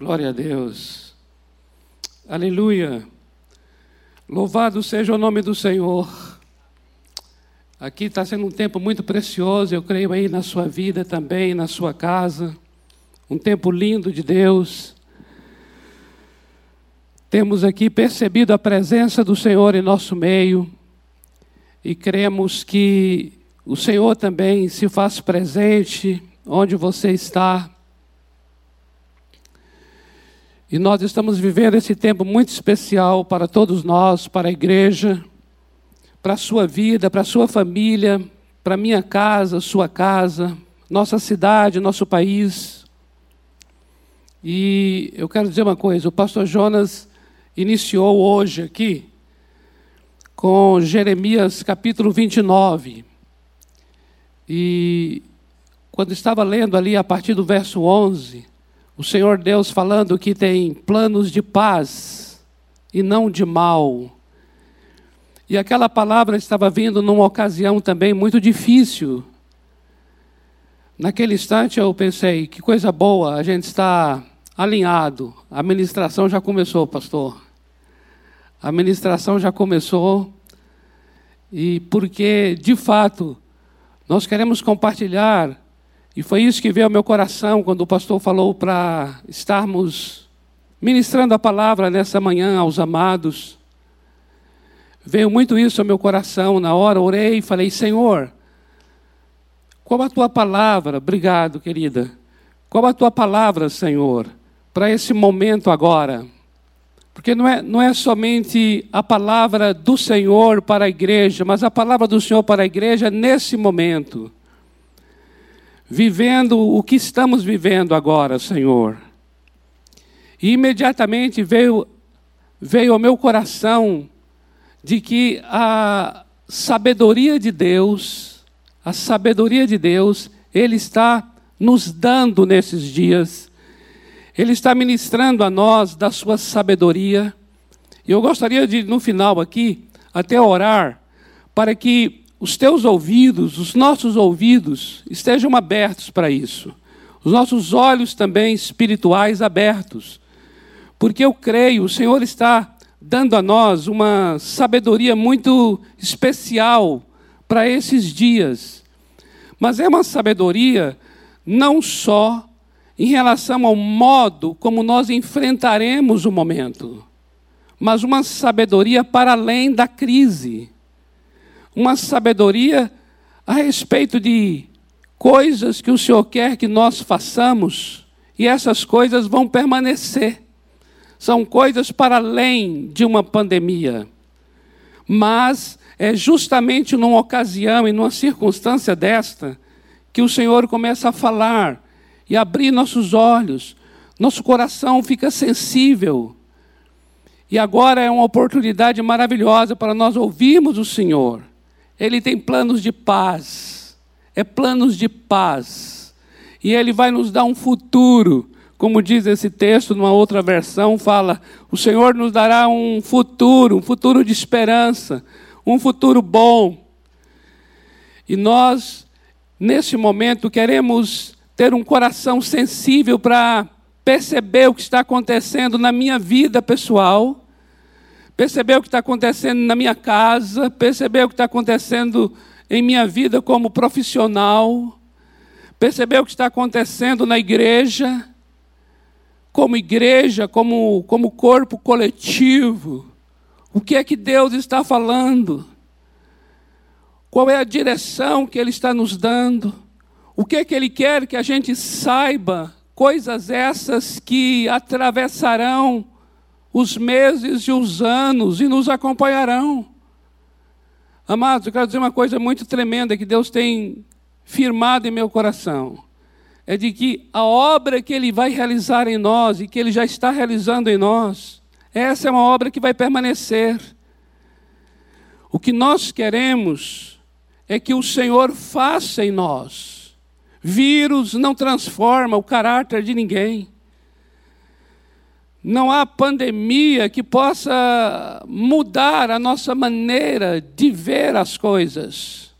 Glória a Deus. Aleluia. Louvado seja o nome do Senhor. Aqui está sendo um tempo muito precioso, eu creio aí na sua vida também, na sua casa. Um tempo lindo de Deus. Temos aqui percebido a presença do Senhor em nosso meio e cremos que o Senhor também se faz presente onde você está. E nós estamos vivendo esse tempo muito especial para todos nós, para a igreja, para a sua vida, para a sua família, para a minha casa, sua casa, nossa cidade, nosso país. E eu quero dizer uma coisa: o pastor Jonas iniciou hoje aqui com Jeremias capítulo 29. E quando estava lendo ali a partir do verso 11, o Senhor Deus falando que tem planos de paz e não de mal. E aquela palavra estava vindo numa ocasião também muito difícil. Naquele instante eu pensei, que coisa boa, a gente está alinhado. A ministração já começou, pastor. A ministração já começou. E porque, de fato, nós queremos compartilhar e foi isso que veio ao meu coração quando o pastor falou para estarmos ministrando a palavra nessa manhã aos amados. Veio muito isso ao meu coração na hora, orei e falei: Senhor, qual a tua palavra? Obrigado, querida. Qual a tua palavra, Senhor, para esse momento agora? Porque não é, não é somente a palavra do Senhor para a igreja, mas a palavra do Senhor para a igreja nesse momento vivendo o que estamos vivendo agora, Senhor. E imediatamente veio, veio ao meu coração de que a sabedoria de Deus, a sabedoria de Deus, Ele está nos dando nesses dias. Ele está ministrando a nós da sua sabedoria. E eu gostaria de, no final aqui, até orar, para que os teus ouvidos, os nossos ouvidos estejam abertos para isso. Os nossos olhos também espirituais abertos. Porque eu creio, o Senhor está dando a nós uma sabedoria muito especial para esses dias. Mas é uma sabedoria não só em relação ao modo como nós enfrentaremos o momento, mas uma sabedoria para além da crise uma sabedoria a respeito de coisas que o Senhor quer que nós façamos, e essas coisas vão permanecer. São coisas para além de uma pandemia. Mas é justamente numa ocasião e numa circunstância desta que o Senhor começa a falar e abrir nossos olhos, nosso coração fica sensível. E agora é uma oportunidade maravilhosa para nós ouvirmos o Senhor ele tem planos de paz. É planos de paz. E ele vai nos dar um futuro. Como diz esse texto, numa outra versão, fala: o Senhor nos dará um futuro, um futuro de esperança, um futuro bom. E nós, nesse momento, queremos ter um coração sensível para perceber o que está acontecendo na minha vida pessoal perceber o que está acontecendo na minha casa, perceber o que está acontecendo em minha vida como profissional, perceber o que está acontecendo na igreja, como igreja, como, como corpo coletivo. O que é que Deus está falando? Qual é a direção que Ele está nos dando? O que é que Ele quer que a gente saiba? Coisas essas que atravessarão os meses e os anos e nos acompanharão. Amados, eu quero dizer uma coisa muito tremenda que Deus tem firmado em meu coração. É de que a obra que Ele vai realizar em nós e que Ele já está realizando em nós, essa é uma obra que vai permanecer. O que nós queremos é que o Senhor faça em nós. Vírus não transforma o caráter de ninguém. Não há pandemia que possa mudar a nossa maneira de ver as coisas.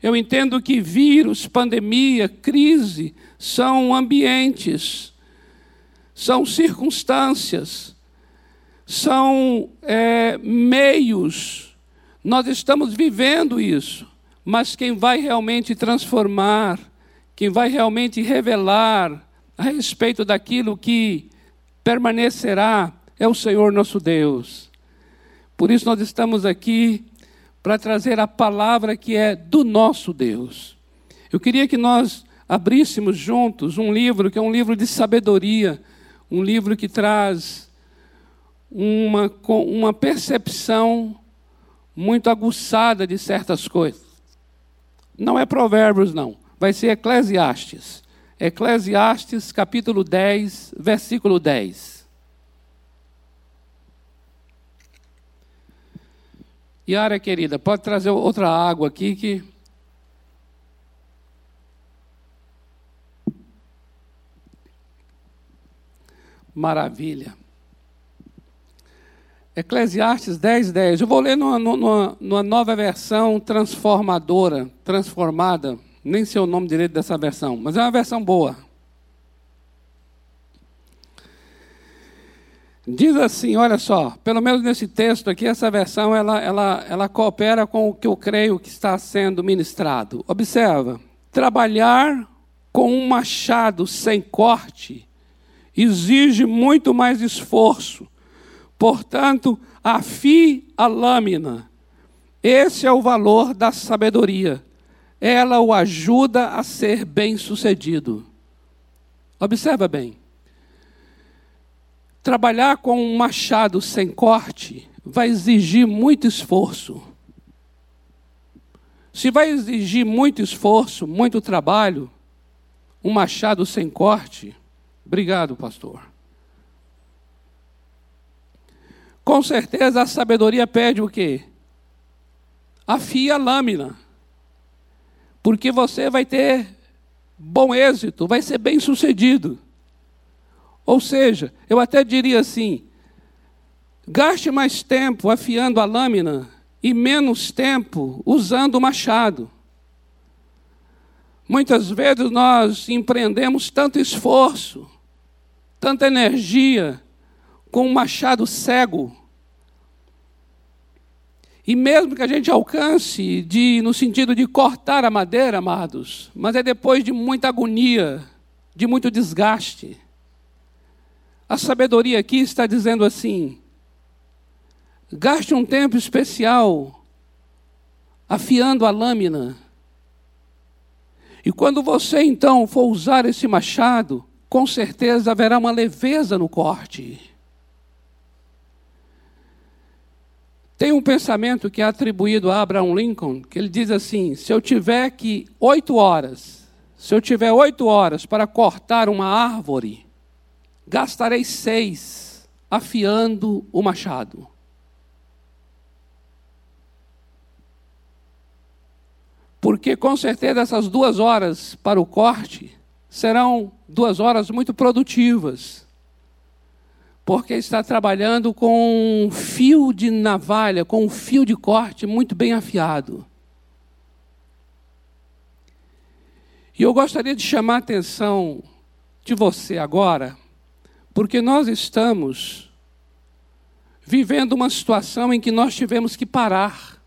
Eu entendo que vírus, pandemia, crise são ambientes, são circunstâncias, são é, meios. Nós estamos vivendo isso, mas quem vai realmente transformar, quem vai realmente revelar a respeito daquilo que permanecerá é o Senhor nosso Deus. Por isso nós estamos aqui para trazer a palavra que é do nosso Deus. Eu queria que nós abríssemos juntos um livro que é um livro de sabedoria, um livro que traz uma, uma percepção muito aguçada de certas coisas. Não é Provérbios, não. Vai ser Eclesiastes. Eclesiastes, capítulo 10, versículo 10. Yara, querida, pode trazer outra água aqui que. Maravilha. Eclesiastes 10, 10. Eu vou ler numa, numa, numa nova versão transformadora, transformada. Nem sei o nome direito dessa versão, mas é uma versão boa. Diz assim, olha só, pelo menos nesse texto aqui, essa versão ela, ela, ela coopera com o que eu creio que está sendo ministrado. Observa, trabalhar com um machado sem corte exige muito mais esforço. Portanto, afie a lâmina. Esse é o valor da sabedoria. Ela o ajuda a ser bem-sucedido. Observa bem. Trabalhar com um machado sem corte vai exigir muito esforço. Se vai exigir muito esforço, muito trabalho, um machado sem corte, obrigado, pastor. Com certeza a sabedoria pede o quê? Afia a lâmina. Porque você vai ter bom êxito, vai ser bem sucedido. Ou seja, eu até diria assim: gaste mais tempo afiando a lâmina e menos tempo usando o machado. Muitas vezes nós empreendemos tanto esforço, tanta energia com um machado cego. E mesmo que a gente alcance de, no sentido de cortar a madeira, amados, mas é depois de muita agonia, de muito desgaste. A sabedoria aqui está dizendo assim: gaste um tempo especial afiando a lâmina. E quando você então for usar esse machado, com certeza haverá uma leveza no corte. Tem um pensamento que é atribuído a Abraham Lincoln, que ele diz assim: se eu tiver que oito horas, se eu tiver oito horas para cortar uma árvore, gastarei seis afiando o machado. Porque com certeza essas duas horas para o corte serão duas horas muito produtivas. Porque está trabalhando com um fio de navalha, com um fio de corte muito bem afiado. E eu gostaria de chamar a atenção de você agora porque nós estamos vivendo uma situação em que nós tivemos que parar.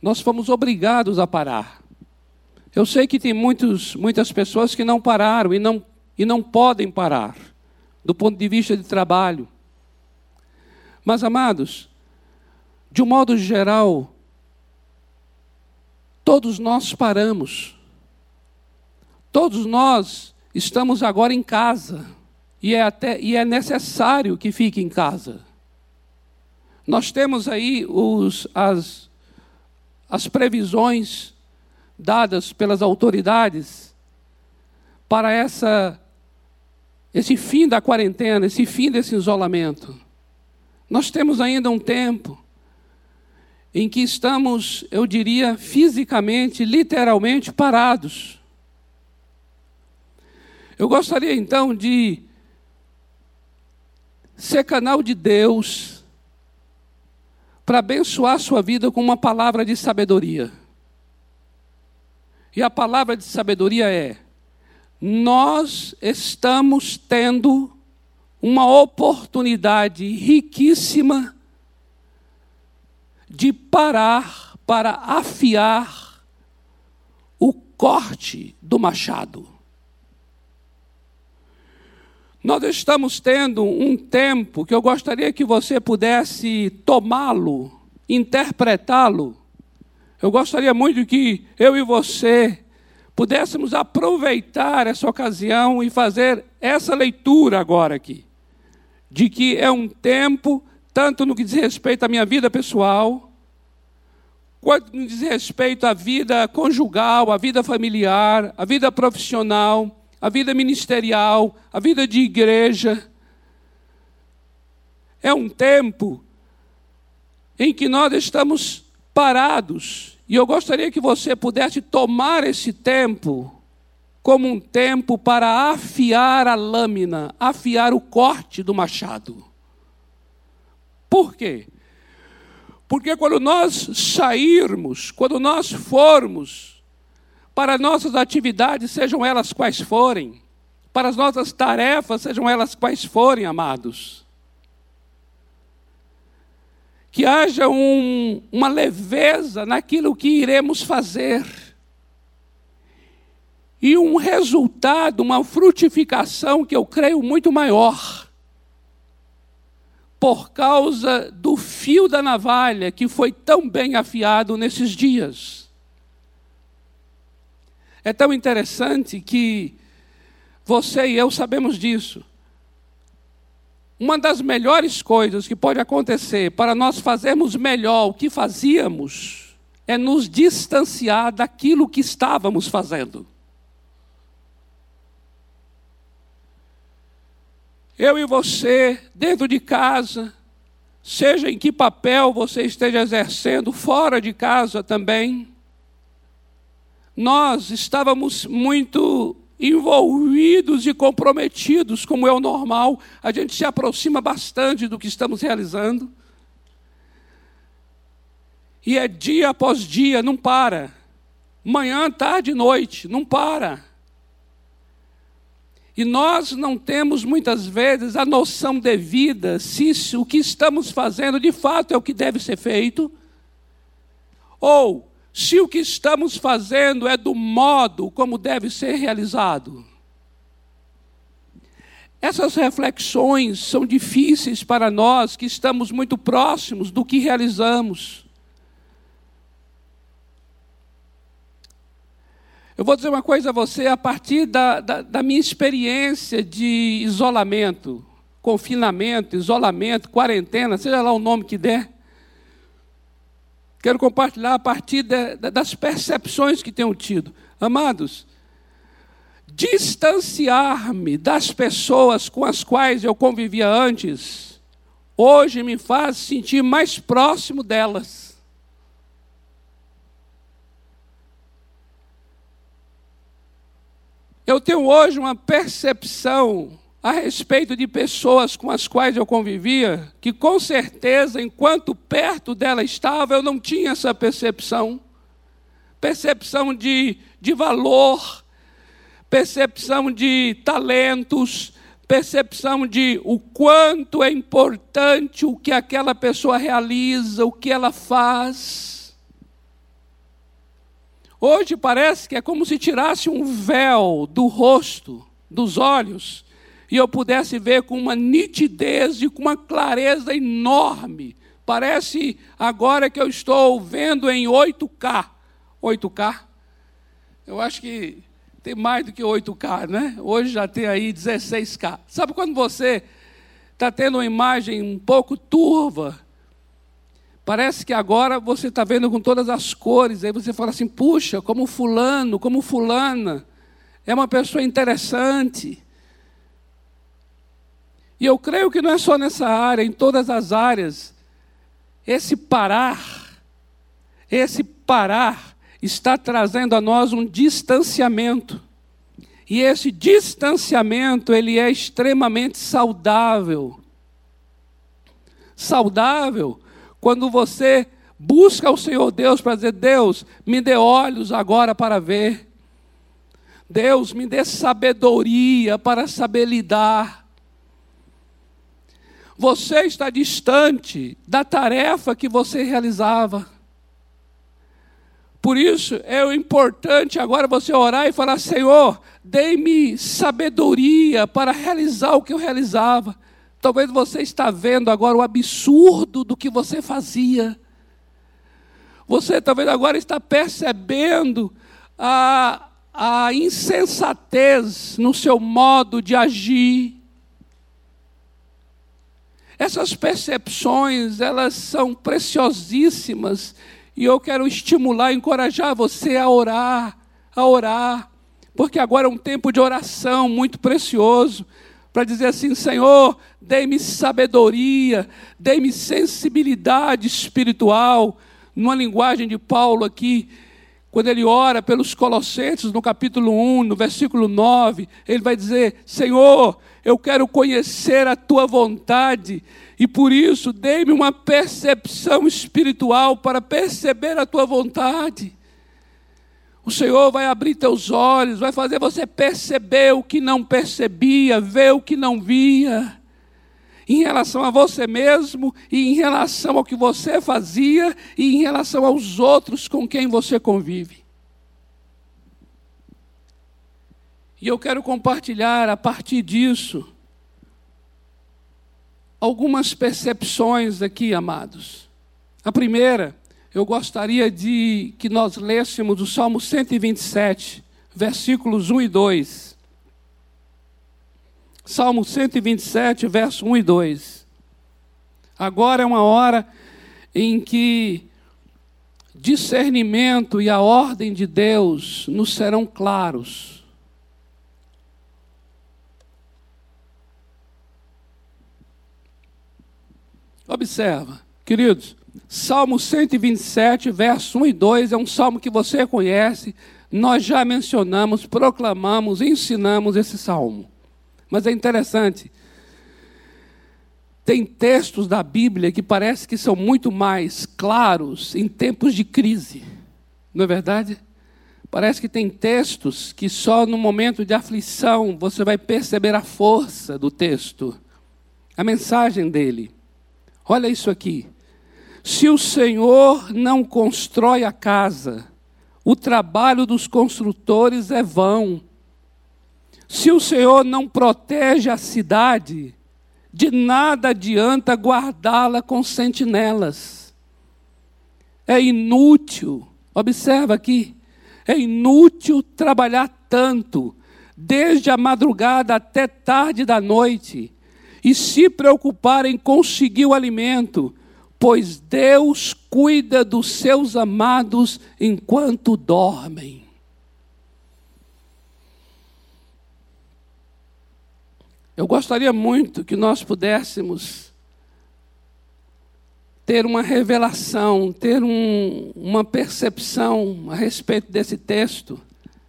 Nós fomos obrigados a parar. Eu sei que tem muitos, muitas pessoas que não pararam e não, e não podem parar, do ponto de vista de trabalho. Mas, amados, de um modo geral, todos nós paramos. Todos nós estamos agora em casa e é, até, e é necessário que fique em casa. Nós temos aí os, as, as previsões dadas pelas autoridades para essa, esse fim da quarentena, esse fim desse isolamento. Nós temos ainda um tempo em que estamos, eu diria, fisicamente, literalmente parados. Eu gostaria então de ser canal de Deus para abençoar sua vida com uma palavra de sabedoria. E a palavra de sabedoria é: nós estamos tendo uma oportunidade riquíssima de parar para afiar o corte do machado. Nós estamos tendo um tempo que eu gostaria que você pudesse tomá-lo, interpretá-lo. Eu gostaria muito que eu e você pudéssemos aproveitar essa ocasião e fazer essa leitura agora aqui. De que é um tempo, tanto no que diz respeito à minha vida pessoal, quanto no que diz respeito à vida conjugal, à vida familiar, à vida profissional, a vida ministerial, a vida de igreja. É um tempo em que nós estamos parados. E eu gostaria que você pudesse tomar esse tempo como um tempo para afiar a lâmina, afiar o corte do machado. Por quê? Porque quando nós sairmos, quando nós formos para nossas atividades, sejam elas quais forem, para as nossas tarefas, sejam elas quais forem, amados. Que haja um, uma leveza naquilo que iremos fazer. E um resultado, uma frutificação que eu creio muito maior. Por causa do fio da navalha que foi tão bem afiado nesses dias. É tão interessante que você e eu sabemos disso. Uma das melhores coisas que pode acontecer para nós fazermos melhor o que fazíamos é nos distanciar daquilo que estávamos fazendo. Eu e você, dentro de casa, seja em que papel você esteja exercendo, fora de casa também, nós estávamos muito envolvidos e comprometidos, como é o normal, a gente se aproxima bastante do que estamos realizando. E é dia após dia, não para. Manhã, tarde noite, não para. E nós não temos muitas vezes a noção devida se o que estamos fazendo de fato é o que deve ser feito, ou se o que estamos fazendo é do modo como deve ser realizado. Essas reflexões são difíceis para nós que estamos muito próximos do que realizamos. Eu vou dizer uma coisa a você a partir da, da, da minha experiência de isolamento, confinamento, isolamento, quarentena, seja lá o nome que der. Quero compartilhar a partir de, de, das percepções que tenho tido. Amados, distanciar-me das pessoas com as quais eu convivia antes, hoje me faz sentir mais próximo delas. Eu tenho hoje uma percepção a respeito de pessoas com as quais eu convivia, que com certeza, enquanto perto dela estava, eu não tinha essa percepção. Percepção de, de valor, percepção de talentos, percepção de o quanto é importante o que aquela pessoa realiza, o que ela faz. Hoje parece que é como se tirasse um véu do rosto, dos olhos, e eu pudesse ver com uma nitidez e com uma clareza enorme. Parece agora que eu estou vendo em 8K. 8K? Eu acho que tem mais do que 8K, né? Hoje já tem aí 16K. Sabe quando você está tendo uma imagem um pouco turva? Parece que agora você está vendo com todas as cores. Aí você fala assim: puxa, como Fulano, como Fulana. É uma pessoa interessante. E eu creio que não é só nessa área, em todas as áreas. Esse parar, esse parar está trazendo a nós um distanciamento. E esse distanciamento, ele é extremamente saudável. Saudável quando você busca o Senhor Deus para dizer: Deus, me dê olhos agora para ver. Deus, me dê sabedoria para saber lidar. Você está distante da tarefa que você realizava. Por isso é importante agora você orar e falar: Senhor, dê-me sabedoria para realizar o que eu realizava. Talvez você está vendo agora o absurdo do que você fazia. Você talvez agora está percebendo a, a insensatez no seu modo de agir. Essas percepções, elas são preciosíssimas e eu quero estimular, encorajar você a orar, a orar, porque agora é um tempo de oração muito precioso para dizer assim: Senhor, dê-me sabedoria, dê-me sensibilidade espiritual, numa linguagem de Paulo aqui, quando ele ora pelos Colossenses, no capítulo 1, no versículo 9, ele vai dizer: Senhor, eu quero conhecer a tua vontade, e por isso dê-me uma percepção espiritual para perceber a tua vontade. O Senhor vai abrir teus olhos, vai fazer você perceber o que não percebia, ver o que não via, em relação a você mesmo, e em relação ao que você fazia, e em relação aos outros com quem você convive. E eu quero compartilhar a partir disso algumas percepções aqui, amados. A primeira eu gostaria de que nós lêssemos o Salmo 127, versículos 1 e 2. Salmo 127, verso 1 e 2. Agora é uma hora em que discernimento e a ordem de Deus nos serão claros. Observa, queridos, Salmo 127, verso 1 e 2 é um salmo que você conhece, nós já mencionamos, proclamamos, ensinamos esse salmo. Mas é interessante, tem textos da Bíblia que parece que são muito mais claros em tempos de crise, não é verdade? Parece que tem textos que só no momento de aflição você vai perceber a força do texto, a mensagem dele. Olha isso aqui. Se o Senhor não constrói a casa, o trabalho dos construtores é vão. Se o Senhor não protege a cidade, de nada adianta guardá-la com sentinelas. É inútil, observa aqui, é inútil trabalhar tanto, desde a madrugada até tarde da noite, e se preocupar em conseguir o alimento, pois Deus cuida dos seus amados enquanto dormem. Eu gostaria muito que nós pudéssemos ter uma revelação, ter um, uma percepção a respeito desse texto,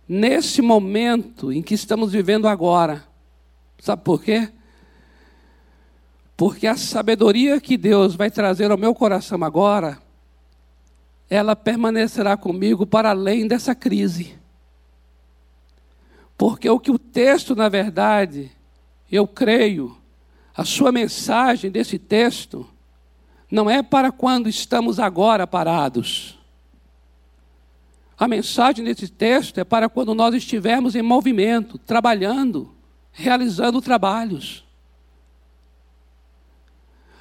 nesse momento em que estamos vivendo agora. Sabe por quê? Porque a sabedoria que Deus vai trazer ao meu coração agora, ela permanecerá comigo para além dessa crise. Porque o que o texto, na verdade, eu creio, a sua mensagem desse texto, não é para quando estamos agora parados. A mensagem desse texto é para quando nós estivermos em movimento, trabalhando, realizando trabalhos.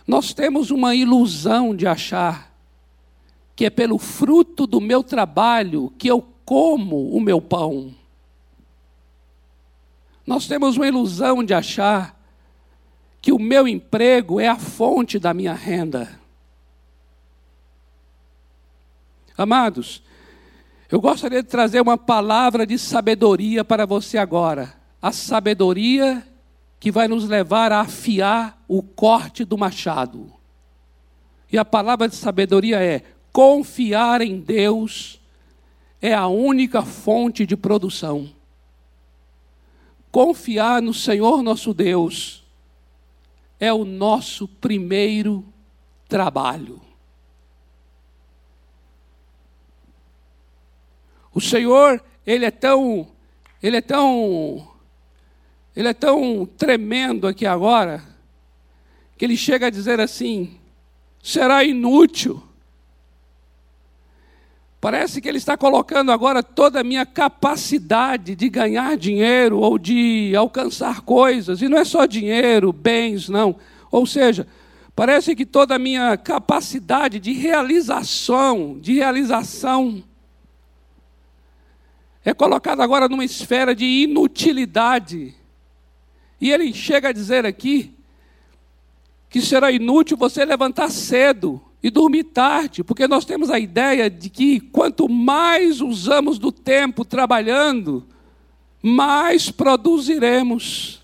Nós temos uma ilusão de achar que é pelo fruto do meu trabalho que eu como o meu pão. Nós temos uma ilusão de achar que o meu emprego é a fonte da minha renda. Amados, eu gostaria de trazer uma palavra de sabedoria para você agora. A sabedoria que vai nos levar a afiar o corte do machado. E a palavra de sabedoria é: confiar em Deus é a única fonte de produção. Confiar no Senhor nosso Deus é o nosso primeiro trabalho. O Senhor, ele é tão ele é tão ele é tão tremendo aqui agora, que ele chega a dizer assim: será inútil. Parece que ele está colocando agora toda a minha capacidade de ganhar dinheiro ou de alcançar coisas, e não é só dinheiro, bens, não. Ou seja, parece que toda a minha capacidade de realização, de realização, é colocada agora numa esfera de inutilidade. E ele chega a dizer aqui que será inútil você levantar cedo e dormir tarde, porque nós temos a ideia de que quanto mais usamos do tempo trabalhando, mais produziremos.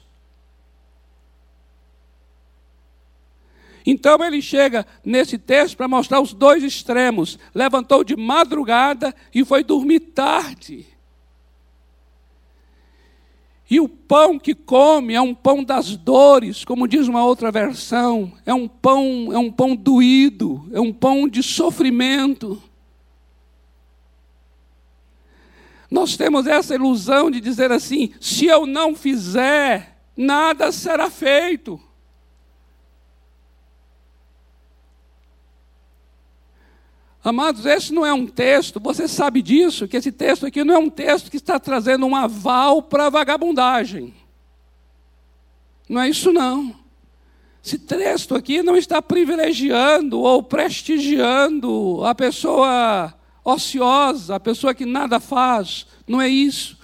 Então ele chega nesse texto para mostrar os dois extremos. Levantou de madrugada e foi dormir tarde. E o pão que come é um pão das dores, como diz uma outra versão, é um pão, é um pão doído, é um pão de sofrimento. Nós temos essa ilusão de dizer assim: se eu não fizer, nada será feito. Amados, esse não é um texto, você sabe disso, que esse texto aqui não é um texto que está trazendo um aval para a vagabundagem. Não é isso, não. Esse texto aqui não está privilegiando ou prestigiando a pessoa ociosa, a pessoa que nada faz. Não é isso.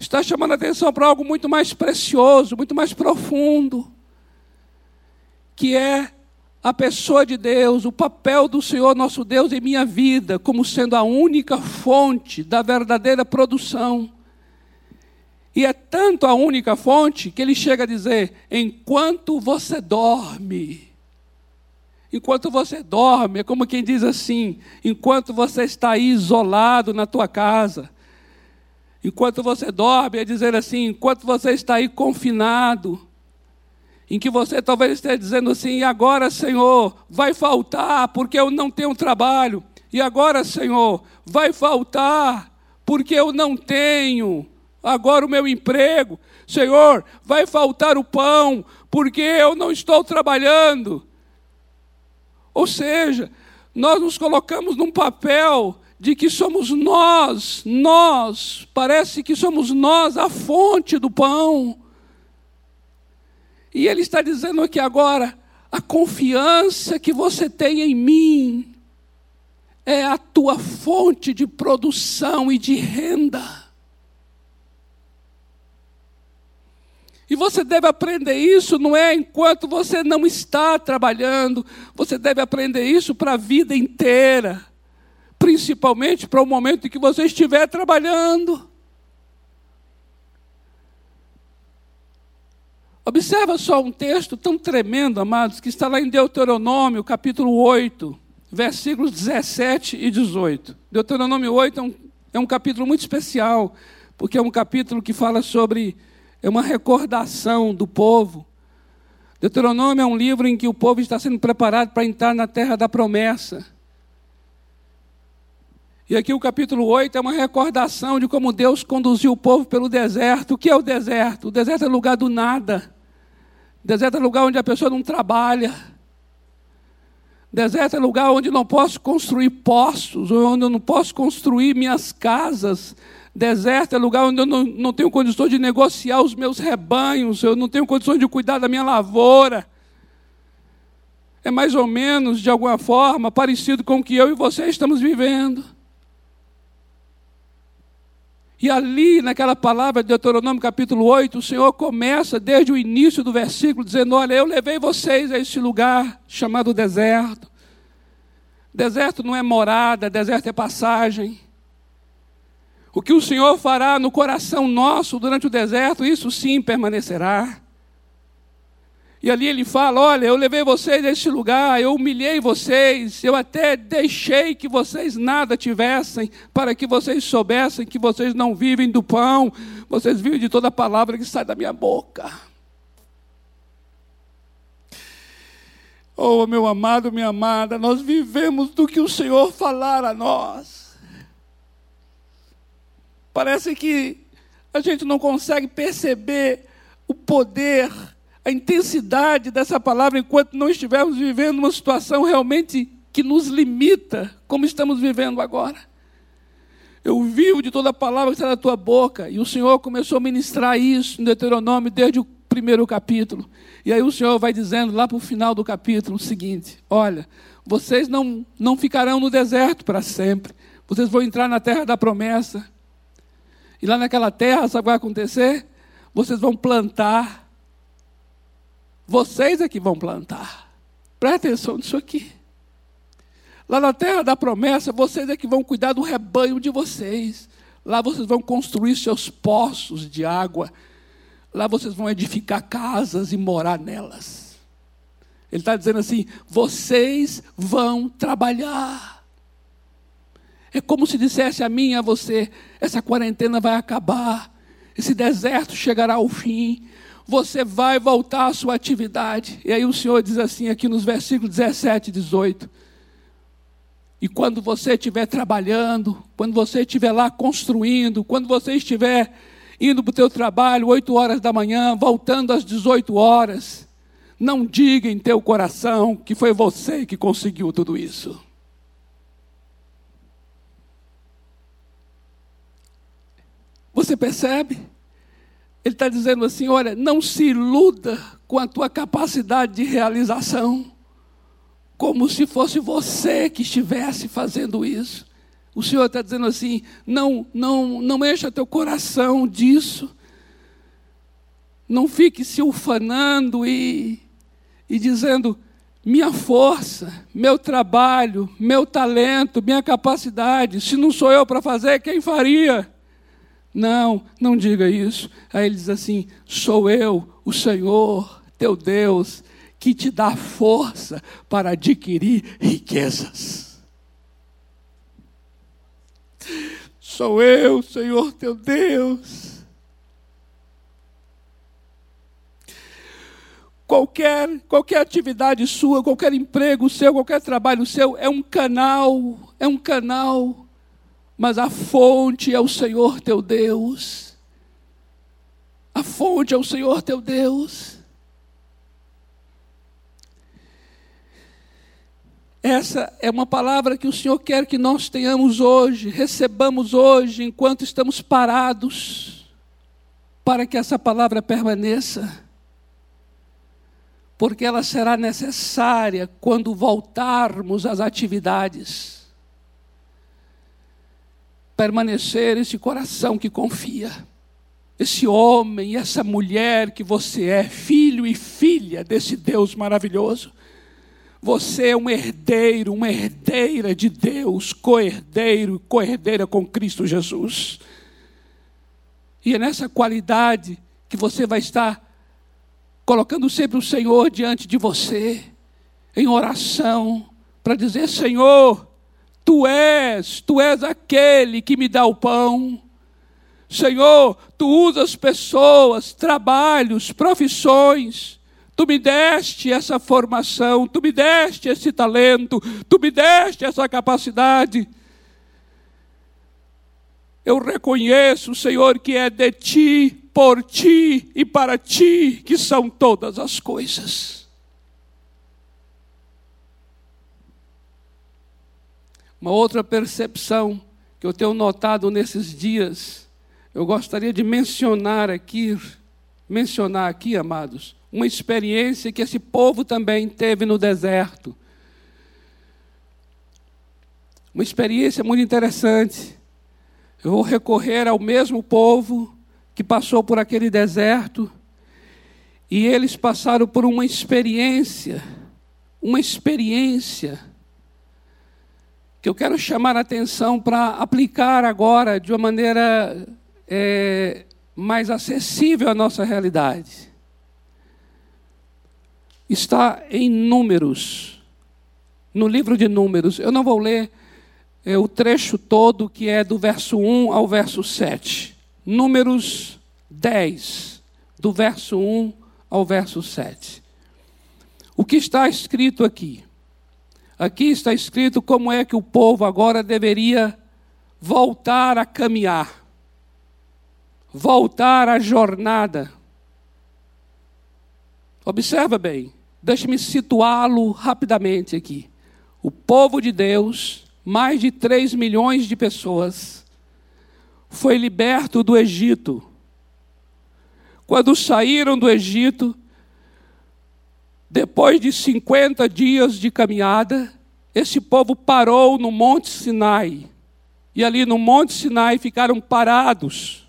Está chamando a atenção para algo muito mais precioso, muito mais profundo, que é a pessoa de Deus, o papel do Senhor nosso Deus em minha vida, como sendo a única fonte da verdadeira produção. E é tanto a única fonte que ele chega a dizer: enquanto você dorme, enquanto você dorme, é como quem diz assim: enquanto você está aí isolado na tua casa, enquanto você dorme, é dizer assim: enquanto você está aí confinado, em que você talvez esteja dizendo assim: e agora, Senhor, vai faltar porque eu não tenho trabalho, e agora, Senhor, vai faltar porque eu não tenho agora o meu emprego, Senhor, vai faltar o pão porque eu não estou trabalhando. Ou seja, nós nos colocamos num papel de que somos nós, nós, parece que somos nós a fonte do pão. E ele está dizendo aqui agora: a confiança que você tem em mim é a tua fonte de produção e de renda. E você deve aprender isso, não é enquanto você não está trabalhando, você deve aprender isso para a vida inteira, principalmente para o momento em que você estiver trabalhando. Observa só um texto tão tremendo, amados, que está lá em Deuteronômio, capítulo 8, versículos 17 e 18. Deuteronômio 8 é um, é um capítulo muito especial, porque é um capítulo que fala sobre é uma recordação do povo. Deuteronômio é um livro em que o povo está sendo preparado para entrar na terra da promessa. E aqui o capítulo 8 é uma recordação de como Deus conduziu o povo pelo deserto. O que é o deserto? O deserto é lugar do nada. Deserto é lugar onde a pessoa não trabalha. Deserto é lugar onde não posso construir postos, onde eu não posso construir minhas casas. Deserto é lugar onde eu não, não tenho condições de negociar os meus rebanhos, eu não tenho condições de cuidar da minha lavoura. É mais ou menos, de alguma forma, parecido com o que eu e você estamos vivendo. E ali, naquela palavra de Deuteronômio capítulo 8, o Senhor começa desde o início do versículo, dizendo: Olha, eu levei vocês a este lugar chamado deserto. Deserto não é morada, deserto é passagem. O que o Senhor fará no coração nosso durante o deserto, isso sim permanecerá. E ali ele fala: Olha, eu levei vocês a este lugar, eu humilhei vocês, eu até deixei que vocês nada tivessem, para que vocês soubessem que vocês não vivem do pão, vocês vivem de toda palavra que sai da minha boca. Oh, meu amado, minha amada, nós vivemos do que o Senhor falar a nós. Parece que a gente não consegue perceber o poder a intensidade dessa palavra enquanto não estivermos vivendo uma situação realmente que nos limita, como estamos vivendo agora. Eu vivo de toda a palavra que está na tua boca. E o Senhor começou a ministrar isso em Deuteronômio desde o primeiro capítulo. E aí o Senhor vai dizendo lá para o final do capítulo o seguinte: Olha, vocês não, não ficarão no deserto para sempre. Vocês vão entrar na terra da promessa. E lá naquela terra, sabe o que vai acontecer? Vocês vão plantar. Vocês é que vão plantar. Presta atenção nisso aqui. Lá na terra da promessa, vocês é que vão cuidar do rebanho de vocês. Lá vocês vão construir seus poços de água. Lá vocês vão edificar casas e morar nelas. Ele está dizendo assim: vocês vão trabalhar. É como se dissesse a mim e a você: essa quarentena vai acabar, esse deserto chegará ao fim, você vai voltar à sua atividade. E aí o Senhor diz assim, aqui nos versículos 17 e 18. E quando você estiver trabalhando, quando você estiver lá construindo, quando você estiver indo para o teu trabalho, 8 horas da manhã, voltando às 18 horas, não diga em teu coração que foi você que conseguiu tudo isso. Você percebe? Ele está dizendo assim: olha, não se iluda com a tua capacidade de realização como se fosse você que estivesse fazendo isso. O Senhor está dizendo assim: não, não, não encha teu coração disso. Não fique se ufanando e, e dizendo: minha força, meu trabalho, meu talento, minha capacidade, se não sou eu para fazer, quem faria? Não, não diga isso. Aí ele diz assim: sou eu, o Senhor, teu Deus, que te dá força para adquirir riquezas. Sou eu, Senhor teu Deus. Qualquer, qualquer atividade sua, qualquer emprego seu, qualquer trabalho seu é um canal, é um canal, mas a fonte é o Senhor teu Deus. A fonte é o Senhor teu Deus. Essa é uma palavra que o Senhor quer que nós tenhamos hoje, recebamos hoje, enquanto estamos parados, para que essa palavra permaneça, porque ela será necessária quando voltarmos às atividades. Permanecer esse coração que confia, esse homem essa mulher que você é, filho e filha desse Deus maravilhoso você é um herdeiro, uma herdeira de Deus, co-herdeiro e co-herdeira com Cristo Jesus. E é nessa qualidade que você vai estar colocando sempre o Senhor diante de você, em oração, para dizer: Senhor, tu és, tu és aquele que me dá o pão. Senhor, tu usas pessoas, trabalhos, profissões Tu me deste essa formação, tu me deste esse talento, tu me deste essa capacidade. Eu reconheço, Senhor, que é de ti, por ti e para ti que são todas as coisas. Uma outra percepção que eu tenho notado nesses dias, eu gostaria de mencionar aqui, mencionar aqui, amados, uma experiência que esse povo também teve no deserto. Uma experiência muito interessante. Eu vou recorrer ao mesmo povo que passou por aquele deserto e eles passaram por uma experiência, uma experiência que eu quero chamar a atenção para aplicar agora de uma maneira é, mais acessível à nossa realidade está em Números, no livro de Números. Eu não vou ler é, o trecho todo, que é do verso 1 ao verso 7. Números 10, do verso 1 ao verso 7. O que está escrito aqui? Aqui está escrito como é que o povo agora deveria voltar a caminhar, voltar à jornada Observa bem, deixe-me situá-lo rapidamente aqui. O povo de Deus, mais de 3 milhões de pessoas, foi liberto do Egito. Quando saíram do Egito, depois de 50 dias de caminhada, esse povo parou no Monte Sinai. E ali no Monte Sinai ficaram parados.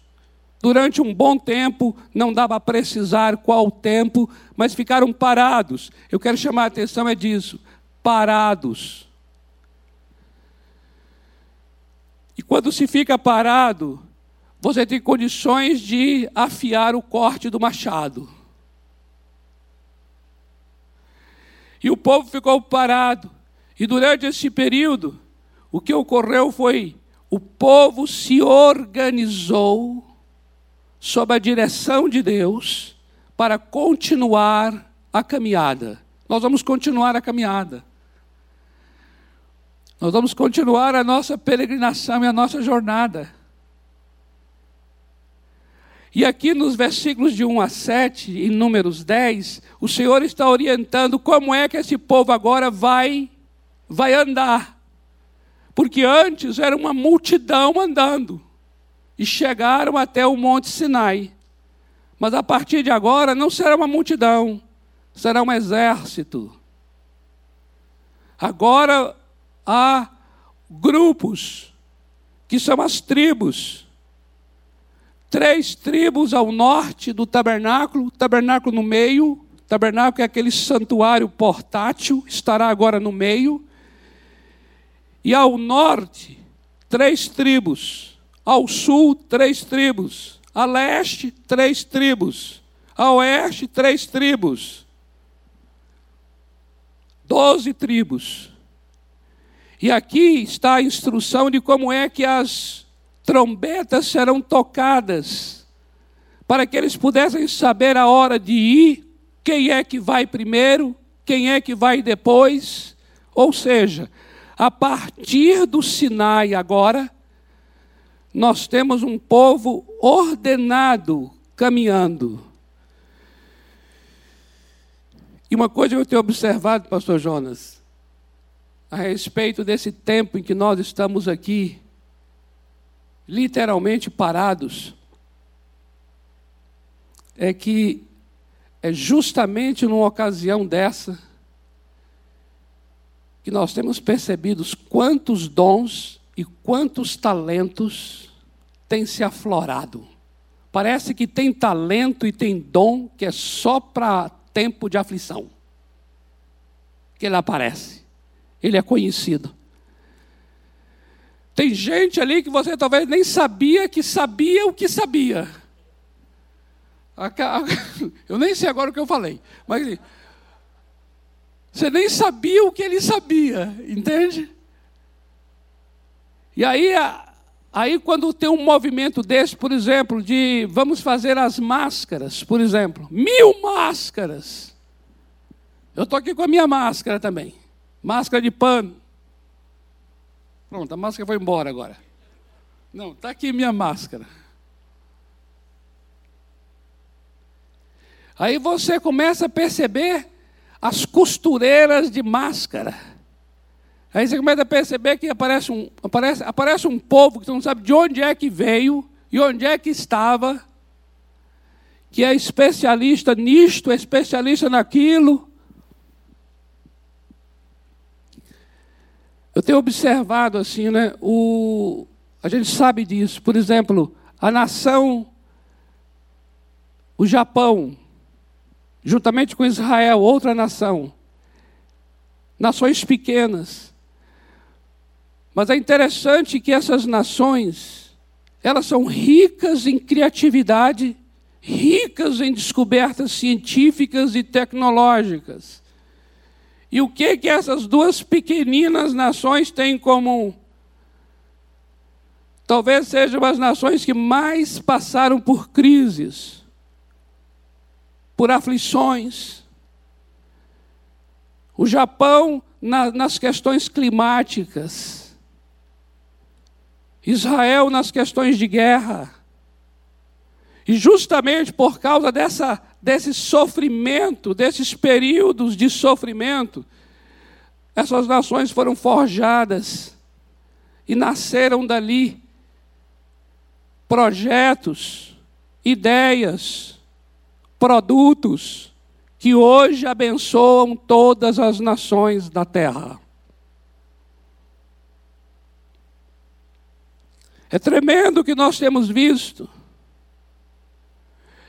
Durante um bom tempo, não dava a precisar qual tempo, mas ficaram parados. Eu quero chamar a atenção é disso, parados. E quando se fica parado, você tem condições de afiar o corte do machado. E o povo ficou parado. E durante esse período, o que ocorreu foi: o povo se organizou sob a direção de Deus para continuar a caminhada. Nós vamos continuar a caminhada. Nós vamos continuar a nossa peregrinação e a nossa jornada. E aqui nos versículos de 1 a 7, em Números 10, o Senhor está orientando como é que esse povo agora vai vai andar. Porque antes era uma multidão andando e chegaram até o Monte Sinai. Mas a partir de agora não será uma multidão, será um exército. Agora há grupos, que são as tribos. Três tribos ao norte do tabernáculo, tabernáculo no meio, tabernáculo é aquele santuário portátil, estará agora no meio. E ao norte, três tribos. Ao sul, três tribos. A leste, três tribos. A oeste, três tribos. Doze tribos. E aqui está a instrução de como é que as trombetas serão tocadas, para que eles pudessem saber a hora de ir, quem é que vai primeiro, quem é que vai depois. Ou seja, a partir do Sinai agora, nós temos um povo ordenado caminhando. E uma coisa que eu tenho observado, pastor Jonas, a respeito desse tempo em que nós estamos aqui, literalmente parados, é que é justamente numa ocasião dessa que nós temos percebido quantos dons e quantos talentos têm se aflorado. Parece que tem talento e tem dom que é só para tempo de aflição. Que ele aparece ele é conhecido. Tem gente ali que você talvez nem sabia que sabia o que sabia. Eu nem sei agora o que eu falei, mas você nem sabia o que ele sabia, entende? E aí, aí quando tem um movimento desse, por exemplo, de vamos fazer as máscaras, por exemplo, mil máscaras. Eu estou aqui com a minha máscara também. Máscara de pano. Pronto, a máscara foi embora agora. Não, está aqui minha máscara. Aí você começa a perceber as costureiras de máscara. Aí você começa a perceber que aparece um, aparece, aparece um povo que você não sabe de onde é que veio e onde é que estava, que é especialista nisto, é especialista naquilo. Eu tenho observado assim, né? O, a gente sabe disso. Por exemplo, a nação, o Japão, juntamente com Israel, outra nação, nações pequenas. Mas é interessante que essas nações, elas são ricas em criatividade, ricas em descobertas científicas e tecnológicas. E o que que essas duas pequeninas nações têm em comum? Talvez sejam as nações que mais passaram por crises, por aflições. O Japão na, nas questões climáticas, Israel nas questões de guerra. E justamente por causa dessa, desse sofrimento, desses períodos de sofrimento, essas nações foram forjadas e nasceram dali projetos, ideias, produtos que hoje abençoam todas as nações da terra. É tremendo o que nós temos visto.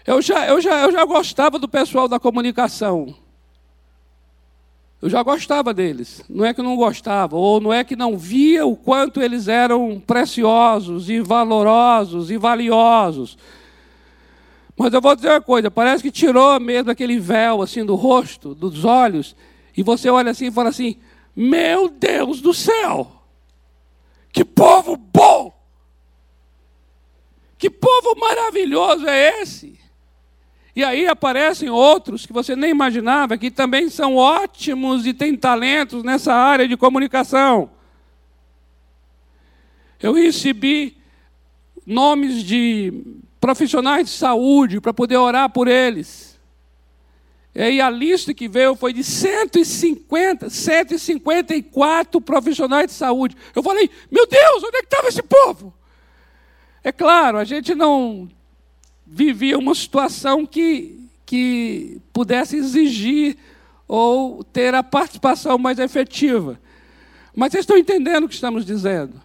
Eu já, eu, já, eu já gostava do pessoal da comunicação. Eu já gostava deles. Não é que não gostava, ou não é que não via o quanto eles eram preciosos e valorosos e valiosos. Mas eu vou dizer uma coisa, parece que tirou mesmo aquele véu assim do rosto, dos olhos, e você olha assim e fala assim: "Meu Deus do céu! Que povo bom! Que povo maravilhoso é esse?" E aí aparecem outros que você nem imaginava que também são ótimos e têm talentos nessa área de comunicação. Eu recebi nomes de profissionais de saúde para poder orar por eles. E aí a lista que veio foi de 150, 154 profissionais de saúde. Eu falei, meu Deus, onde é que estava esse povo? É claro, a gente não vivia uma situação que, que pudesse exigir ou ter a participação mais efetiva. Mas vocês estão entendendo o que estamos dizendo?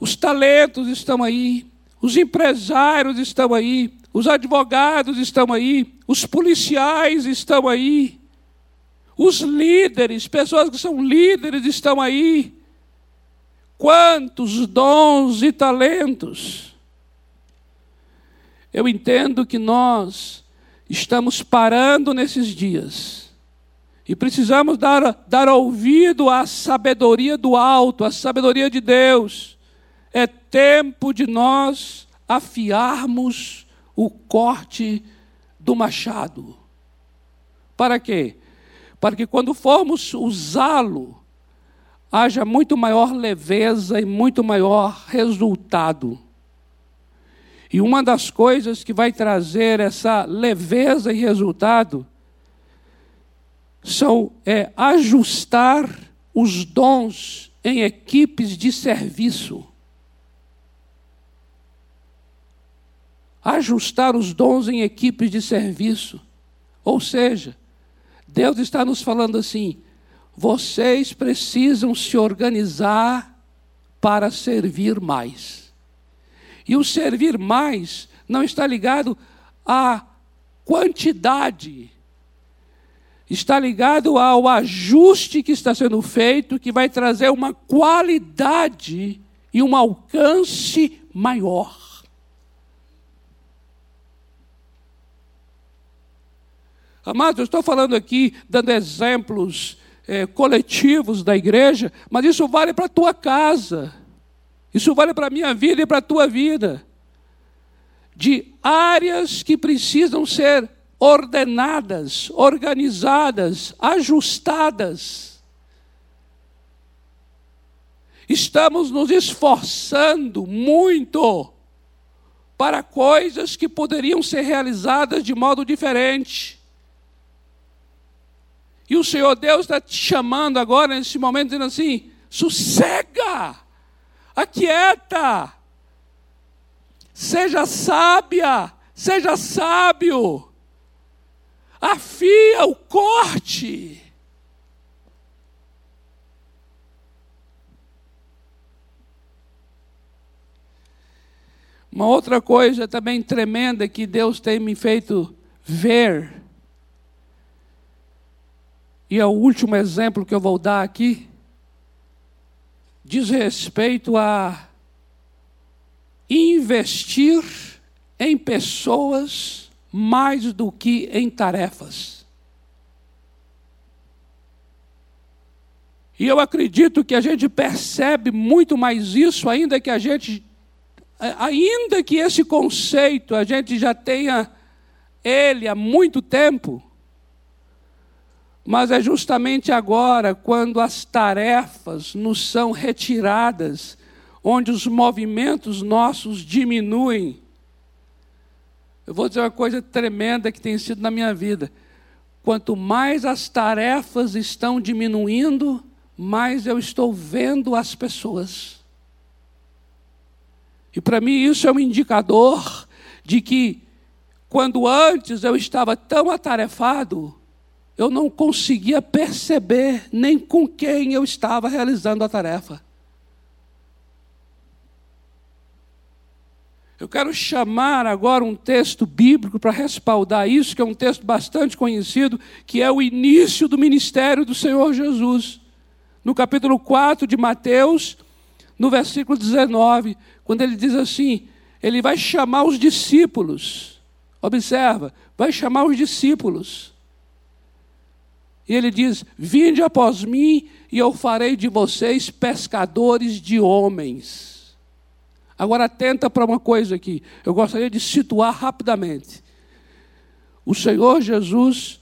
Os talentos estão aí, os empresários estão aí, os advogados estão aí, os policiais estão aí, os líderes, pessoas que são líderes estão aí. Quantos dons e talentos! Eu entendo que nós estamos parando nesses dias e precisamos dar, dar ouvido à sabedoria do alto, à sabedoria de Deus é tempo de nós afiarmos o corte do machado. Para quê? Para que quando formos usá-lo, haja muito maior leveza e muito maior resultado. E uma das coisas que vai trazer essa leveza e resultado são é ajustar os dons em equipes de serviço. ajustar os dons em equipes de serviço. Ou seja, Deus está nos falando assim: vocês precisam se organizar para servir mais. E o servir mais não está ligado à quantidade, está ligado ao ajuste que está sendo feito, que vai trazer uma qualidade e um alcance maior. Amados, eu estou falando aqui, dando exemplos é, coletivos da igreja, mas isso vale para a tua casa, isso vale para a minha vida e para a tua vida. De áreas que precisam ser ordenadas, organizadas, ajustadas. Estamos nos esforçando muito para coisas que poderiam ser realizadas de modo diferente. E o Senhor Deus está te chamando agora, nesse momento, dizendo assim: sossega, aquieta, seja sábia, seja sábio, afia o corte. Uma outra coisa também tremenda que Deus tem me feito ver e é o último exemplo que eu vou dar aqui, diz respeito a investir em pessoas mais do que em tarefas. E eu acredito que a gente percebe muito mais isso, ainda que a gente, ainda que esse conceito a gente já tenha ele há muito tempo, mas é justamente agora, quando as tarefas nos são retiradas, onde os movimentos nossos diminuem. eu vou dizer uma coisa tremenda que tem sido na minha vida. Quanto mais as tarefas estão diminuindo, mais eu estou vendo as pessoas. E para mim isso é um indicador de que, quando antes eu estava tão atarefado, eu não conseguia perceber nem com quem eu estava realizando a tarefa. Eu quero chamar agora um texto bíblico para respaldar isso, que é um texto bastante conhecido, que é o início do ministério do Senhor Jesus. No capítulo 4 de Mateus, no versículo 19, quando ele diz assim: ele vai chamar os discípulos. Observa, vai chamar os discípulos. E ele diz: Vinde após mim, e eu farei de vocês pescadores de homens. Agora atenta para uma coisa aqui. Eu gostaria de situar rapidamente. O Senhor Jesus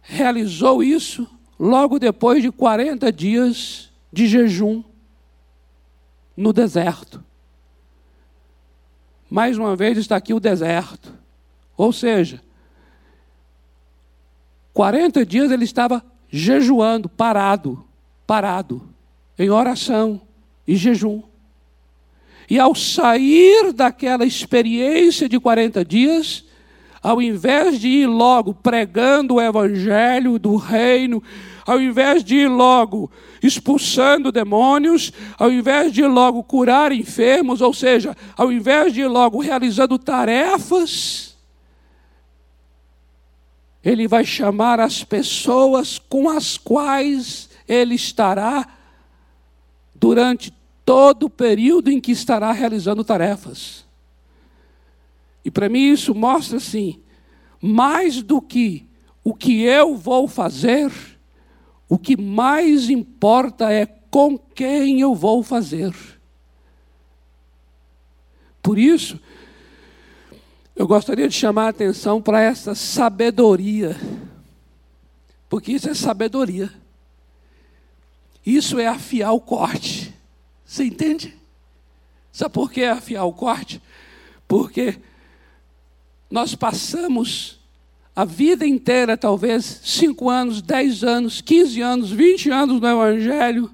realizou isso logo depois de 40 dias de jejum no deserto. Mais uma vez está aqui o deserto. Ou seja, 40 dias ele estava jejuando, parado, parado, em oração e jejum. E ao sair daquela experiência de 40 dias, ao invés de ir logo pregando o evangelho do reino, ao invés de ir logo expulsando demônios, ao invés de ir logo curar enfermos, ou seja, ao invés de ir logo realizando tarefas, ele vai chamar as pessoas com as quais ele estará durante todo o período em que estará realizando tarefas. E para mim isso mostra assim, mais do que o que eu vou fazer, o que mais importa é com quem eu vou fazer. Por isso, eu gostaria de chamar a atenção para essa sabedoria, porque isso é sabedoria. Isso é afiar o corte. Você entende? Sabe por que afiar o corte? Porque nós passamos a vida inteira, talvez cinco anos, dez anos, quinze anos, vinte anos no Evangelho,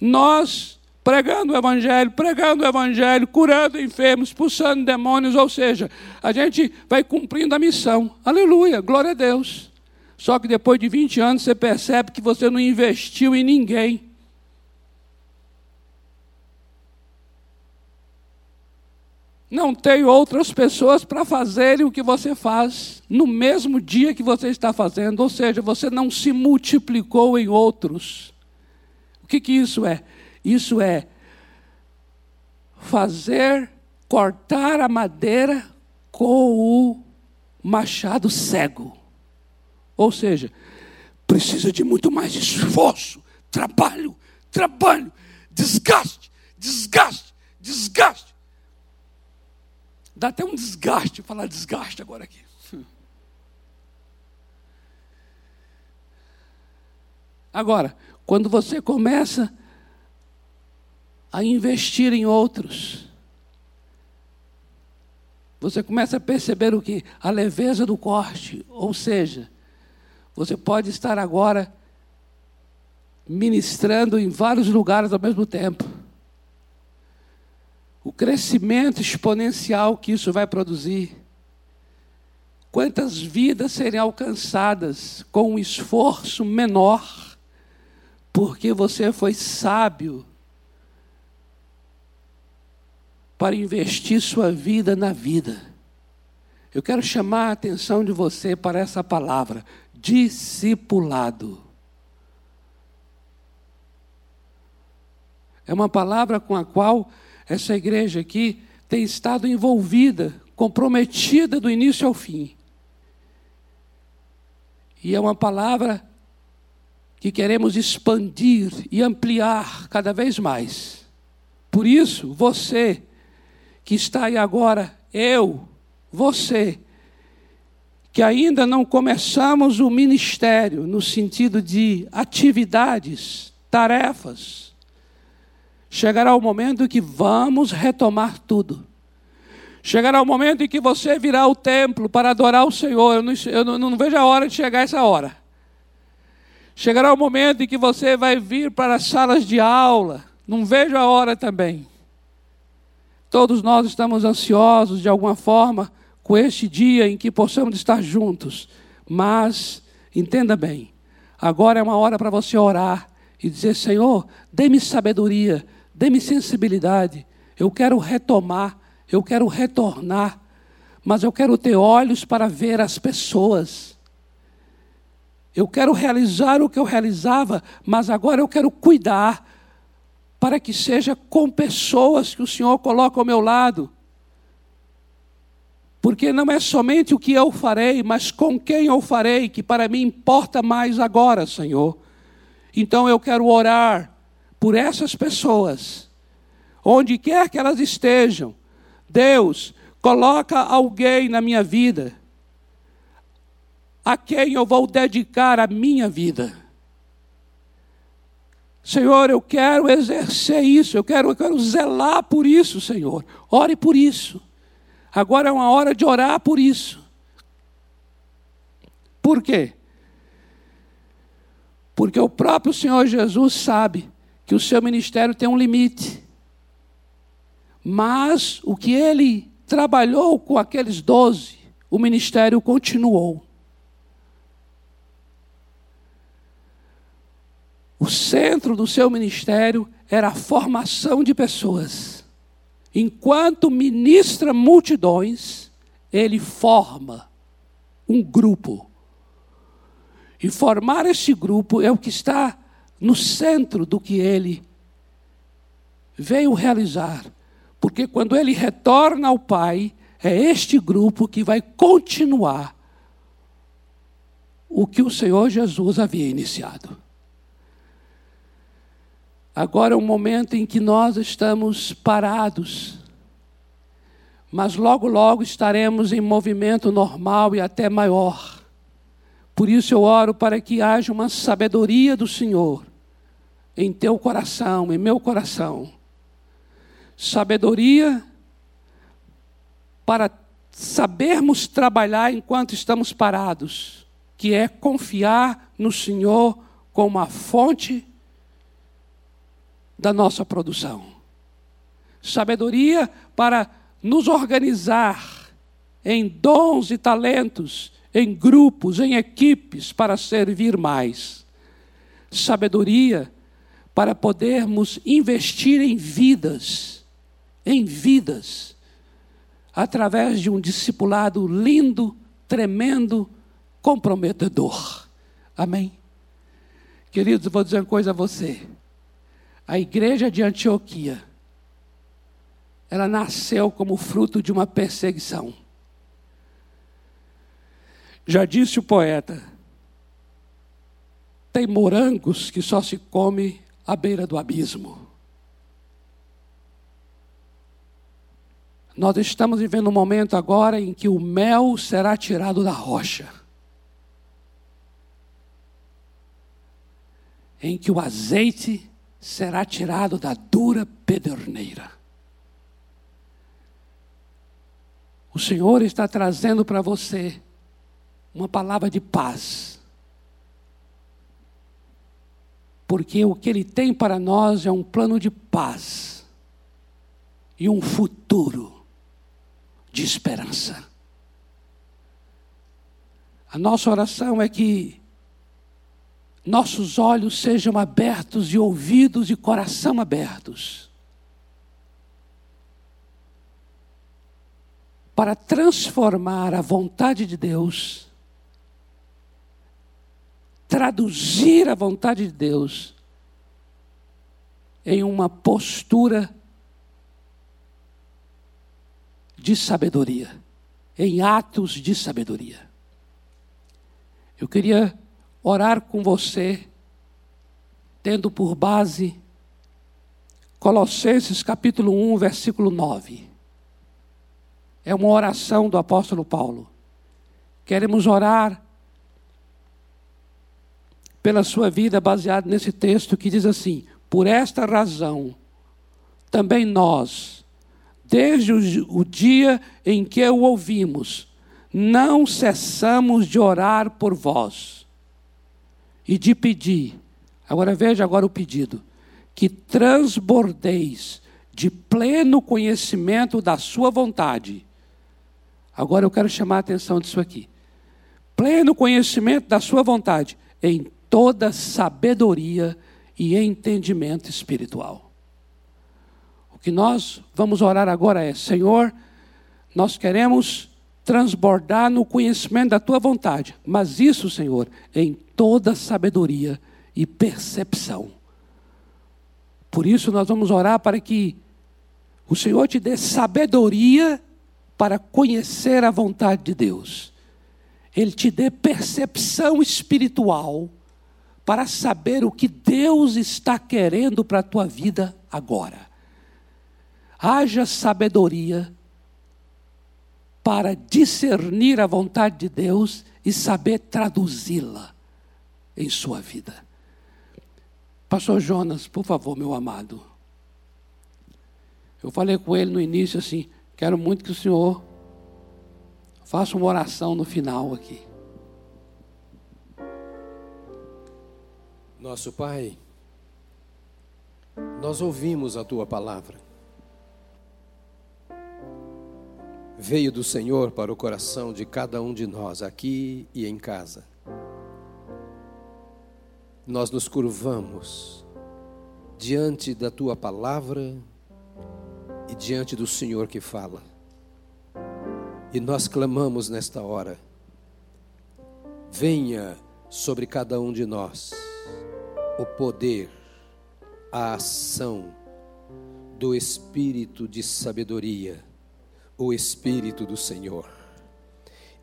nós pregando o Evangelho, pregando o Evangelho, curando enfermos, expulsando demônios, ou seja, a gente vai cumprindo a missão. Aleluia, glória a Deus. Só que depois de 20 anos você percebe que você não investiu em ninguém. não tem outras pessoas para fazerem o que você faz no mesmo dia que você está fazendo, ou seja, você não se multiplicou em outros. O que, que isso é? Isso é fazer cortar a madeira com o machado cego. Ou seja, precisa de muito mais esforço, trabalho, trabalho, desgaste, desgaste, desgaste. Dá até um desgaste falar desgaste agora aqui. Agora, quando você começa a investir em outros, você começa a perceber o que? A leveza do corte. Ou seja, você pode estar agora ministrando em vários lugares ao mesmo tempo o crescimento exponencial que isso vai produzir. Quantas vidas serem alcançadas com um esforço menor, porque você foi sábio para investir sua vida na vida. Eu quero chamar a atenção de você para essa palavra, discipulado. É uma palavra com a qual essa igreja aqui tem estado envolvida, comprometida do início ao fim. E é uma palavra que queremos expandir e ampliar cada vez mais. Por isso, você que está aí agora, eu, você, que ainda não começamos o ministério no sentido de atividades, tarefas, chegará o momento que vamos retomar tudo. Chegará o momento em que você virá ao templo para adorar o Senhor. Eu não, eu não, não vejo a hora de chegar essa hora. Chegará o momento em que você vai vir para as salas de aula. Não vejo a hora também. Todos nós estamos ansiosos de alguma forma com este dia em que possamos estar juntos. Mas, entenda bem, agora é uma hora para você orar e dizer: Senhor, dê-me sabedoria, dê-me sensibilidade. Eu quero retomar, eu quero retornar, mas eu quero ter olhos para ver as pessoas. Eu quero realizar o que eu realizava, mas agora eu quero cuidar para que seja com pessoas que o Senhor coloca ao meu lado. Porque não é somente o que eu farei, mas com quem eu farei, que para mim importa mais agora, Senhor. Então eu quero orar por essas pessoas, onde quer que elas estejam. Deus, coloca alguém na minha vida a quem eu vou dedicar a minha vida. Senhor, eu quero exercer isso, eu quero, eu quero zelar por isso, Senhor. Ore por isso. Agora é uma hora de orar por isso. Por quê? Porque o próprio Senhor Jesus sabe que o seu ministério tem um limite. Mas o que ele trabalhou com aqueles doze, o ministério continuou. O centro do seu ministério era a formação de pessoas. Enquanto ministra multidões, ele forma um grupo. E formar esse grupo é o que está no centro do que ele veio realizar. Porque quando ele retorna ao Pai, é este grupo que vai continuar o que o Senhor Jesus havia iniciado. Agora é um momento em que nós estamos parados, mas logo, logo estaremos em movimento normal e até maior. Por isso eu oro para que haja uma sabedoria do Senhor em teu coração, em meu coração. Sabedoria para sabermos trabalhar enquanto estamos parados, que é confiar no Senhor como a fonte da nossa produção. Sabedoria para nos organizar em dons e talentos, em grupos, em equipes, para servir mais. Sabedoria para podermos investir em vidas, em vidas, através de um discipulado lindo, tremendo, comprometedor. Amém? Queridos, vou dizer uma coisa a você. A igreja de Antioquia, ela nasceu como fruto de uma perseguição. Já disse o poeta, tem morangos que só se come à beira do abismo. Nós estamos vivendo um momento agora em que o mel será tirado da rocha. Em que o azeite será tirado da dura pederneira. O Senhor está trazendo para você uma palavra de paz. Porque o que Ele tem para nós é um plano de paz e um futuro de esperança. A nossa oração é que nossos olhos sejam abertos e ouvidos e coração abertos. Para transformar a vontade de Deus, traduzir a vontade de Deus em uma postura de sabedoria, em atos de sabedoria. Eu queria orar com você, tendo por base Colossenses capítulo 1, versículo 9. É uma oração do apóstolo Paulo. Queremos orar pela sua vida baseado nesse texto que diz assim: Por esta razão, também nós, desde o, dia em que o ouvimos, não cessamos de orar por vós e de pedir. Agora veja agora o pedido: que transbordeis de pleno conhecimento da sua vontade. Agora eu quero chamar a atenção disso aqui. Pleno conhecimento da sua vontade em toda sabedoria e entendimento espiritual. O que nós vamos orar agora é: Senhor, nós queremos transbordar no conhecimento da tua vontade, mas isso, Senhor, em toda sabedoria e percepção. Por isso nós vamos orar para que o Senhor te dê sabedoria para conhecer a vontade de Deus. Ele te dê percepção espiritual para saber o que Deus está querendo para a tua vida agora. Haja sabedoria para discernir a vontade de Deus e saber traduzi-la em sua vida. Pastor Jonas, por favor, meu amado. Eu falei com ele no início assim: quero muito que o senhor faça uma oração no final aqui. Nosso Pai, nós ouvimos a tua palavra. Veio do Senhor para o coração de cada um de nós, aqui e em casa. Nós nos curvamos diante da tua palavra e diante do Senhor que fala. E nós clamamos nesta hora: venha sobre cada um de nós o poder, a ação do Espírito de sabedoria, o Espírito do Senhor.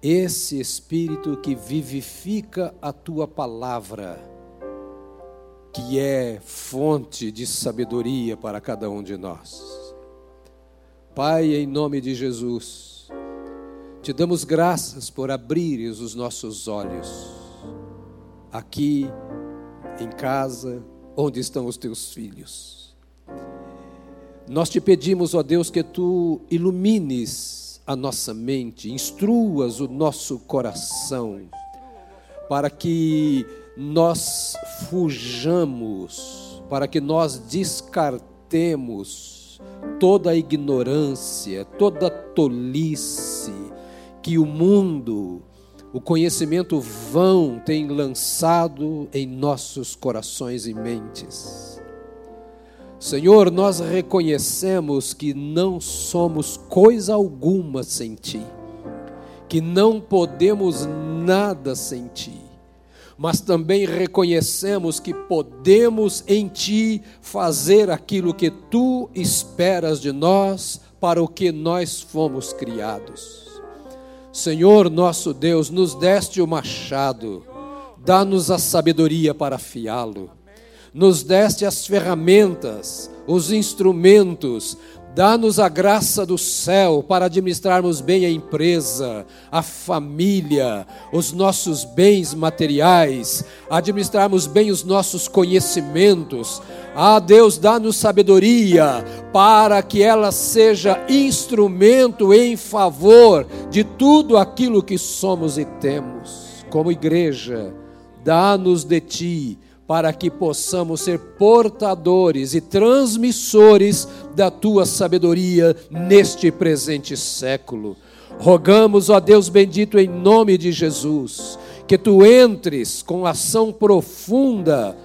Esse Espírito que vivifica a tua palavra, que é fonte de sabedoria para cada um de nós. Pai, em nome de Jesus, te damos graças por abrires os nossos olhos, aqui em casa, onde estão os teus filhos. Nós te pedimos, ó Deus, que tu ilumines a nossa mente, instruas o nosso coração, para que nós fujamos, para que nós descartemos toda a ignorância, toda a tolice que o mundo o conhecimento vão tem lançado em nossos corações e mentes. Senhor, nós reconhecemos que não somos coisa alguma sem Ti, que não podemos nada sem Ti, mas também reconhecemos que podemos em Ti fazer aquilo que Tu esperas de nós, para o que nós fomos criados. Senhor nosso Deus, nos deste o machado, dá-nos a sabedoria para afiá-lo, nos deste as ferramentas, os instrumentos Dá-nos a graça do céu para administrarmos bem a empresa, a família, os nossos bens materiais, administrarmos bem os nossos conhecimentos. Ah, Deus, dá-nos sabedoria para que ela seja instrumento em favor de tudo aquilo que somos e temos. Como igreja, dá-nos de ti para que possamos ser portadores e transmissores da tua sabedoria neste presente século. Rogamos, ó Deus bendito, em nome de Jesus, que tu entres com ação profunda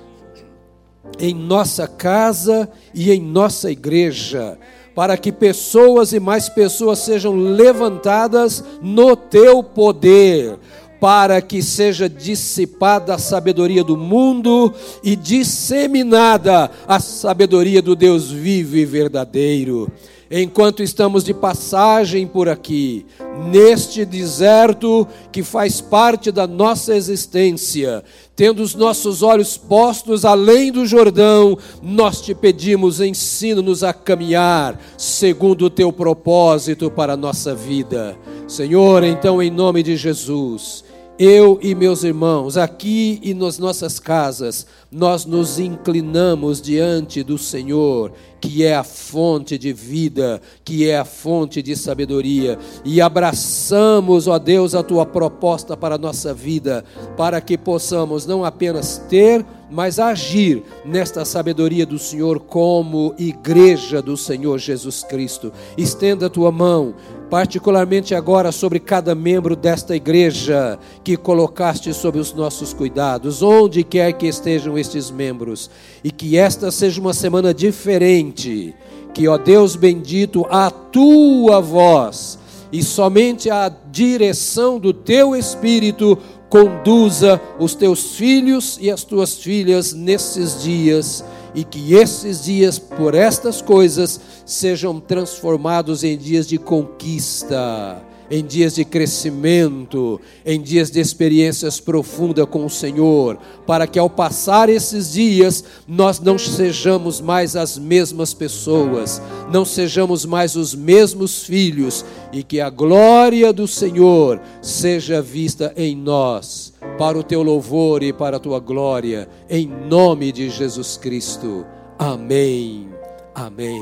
em nossa casa e em nossa igreja, para que pessoas e mais pessoas sejam levantadas no teu poder para que seja dissipada a sabedoria do mundo e disseminada a sabedoria do Deus vivo e verdadeiro. Enquanto estamos de passagem por aqui, neste deserto que faz parte da nossa existência, tendo os nossos olhos postos além do Jordão, nós te pedimos, ensina-nos a caminhar segundo o teu propósito para a nossa vida. Senhor, então, em nome de Jesus, eu e meus irmãos, aqui e nas nossas casas, nós nos inclinamos diante do Senhor, que é a fonte de vida, que é a fonte de sabedoria, e abraçamos, ó Deus, a tua proposta para a nossa vida, para que possamos não apenas ter, mas agir nesta sabedoria do Senhor como igreja do Senhor Jesus Cristo. Estenda a tua mão, particularmente agora sobre cada membro desta igreja que colocaste sob os nossos cuidados, onde quer que estejam estes membros, e que esta seja uma semana diferente, que, ó Deus bendito, a tua voz e somente a direção do teu Espírito conduza os teus filhos e as tuas filhas nesses dias e que esses dias, por estas coisas, sejam transformados em dias de conquista, em dias de crescimento, em dias de experiências profundas com o Senhor, para que ao passar esses dias nós não sejamos mais as mesmas pessoas, não sejamos mais os mesmos filhos e que a glória do Senhor seja vista em nós para o teu louvor e para a tua glória, em nome de Jesus Cristo. Amém, amém,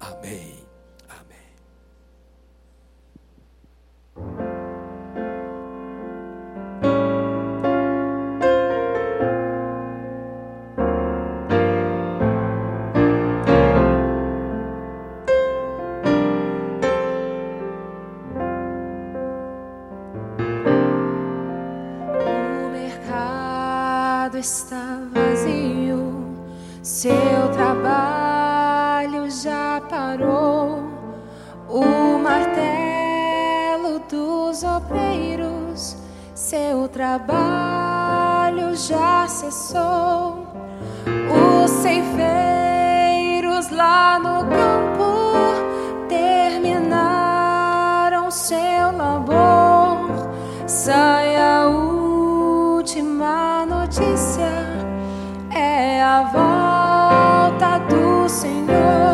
amém. O seu trabalho já cessou. Os ceifeiros lá no campo terminaram seu labor. Sai a última notícia, é a volta do Senhor.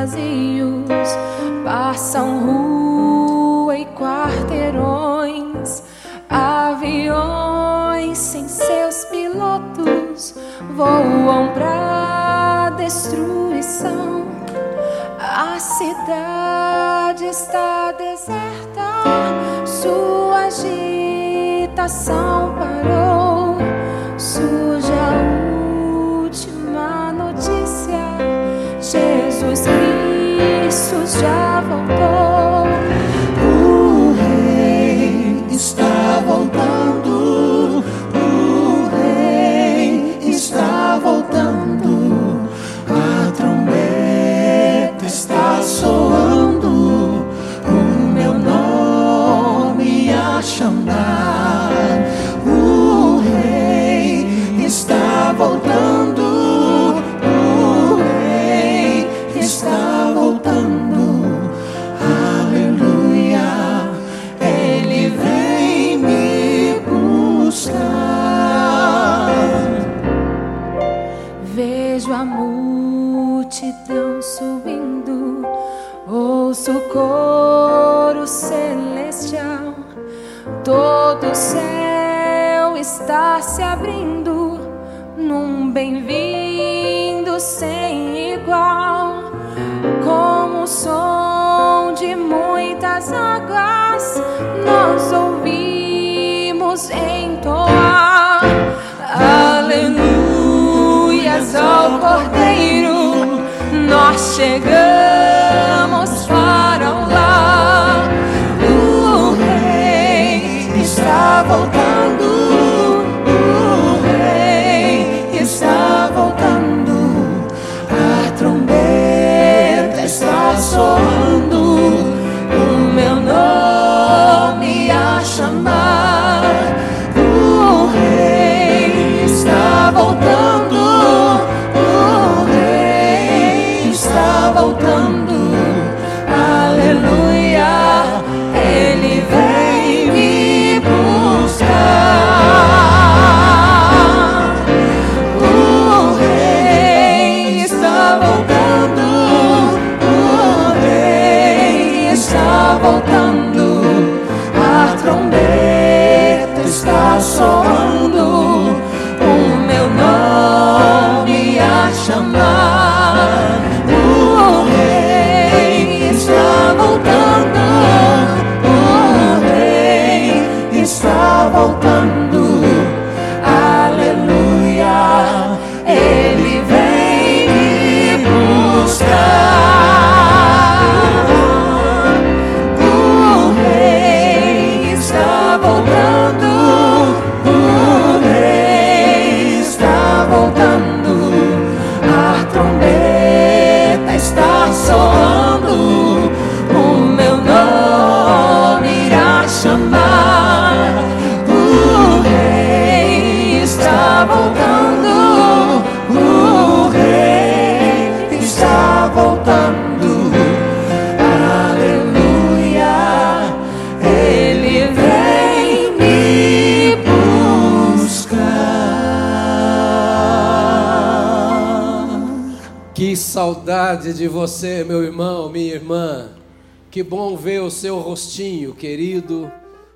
Vazios passam rua e quarteirões. Aviões sem seus pilotos voam pra destruição. A cidade está deserta, sua agitação parou. Está se abrindo num bem-vindo sem igual, como o som de muitas águas. Nós ouvimos entoar. Aleluias ao Cordeiro, nós chegamos para o lar. O Rei está voltando. Saudade de você, meu irmão, minha irmã. Que bom ver o seu rostinho, querido,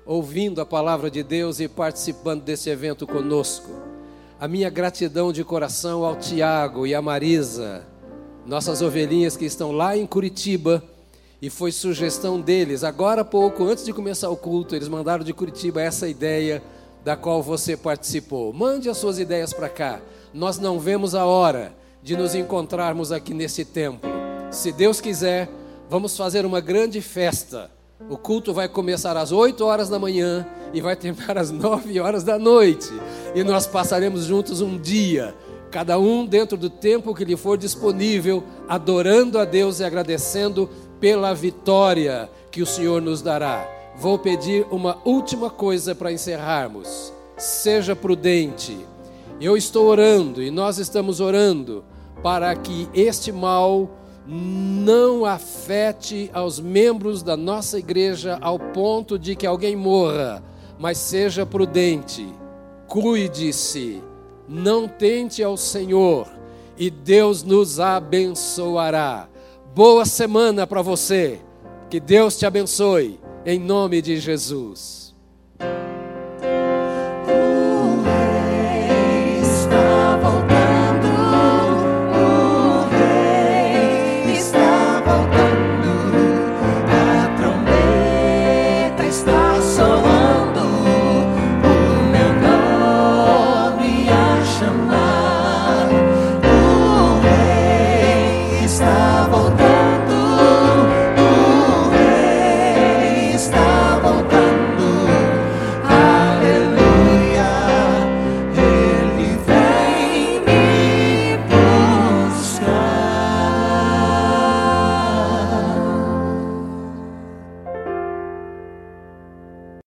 ouvindo a palavra de Deus e participando desse evento conosco. A minha gratidão de coração ao Tiago e à Marisa, nossas ovelhinhas que estão lá em Curitiba, e foi sugestão deles. Agora há pouco, antes de começar o culto, eles mandaram de Curitiba essa ideia da qual você participou. Mande as suas ideias para cá. Nós não vemos a hora de nos encontrarmos aqui nesse templo. Se Deus quiser, vamos fazer uma grande festa. O culto vai começar às 8 horas da manhã e vai terminar às 9 horas da noite. E nós passaremos juntos um dia, cada um dentro do tempo que lhe for disponível, adorando a Deus e agradecendo pela vitória que o Senhor nos dará. Vou pedir uma última coisa para encerrarmos. Seja prudente. Eu estou orando e nós estamos orando para que este mal não afete aos membros da nossa igreja ao ponto de que alguém morra, mas seja prudente, cuide-se, não tente ao Senhor e Deus nos abençoará. Boa semana para você, que Deus te abençoe, em nome de Jesus.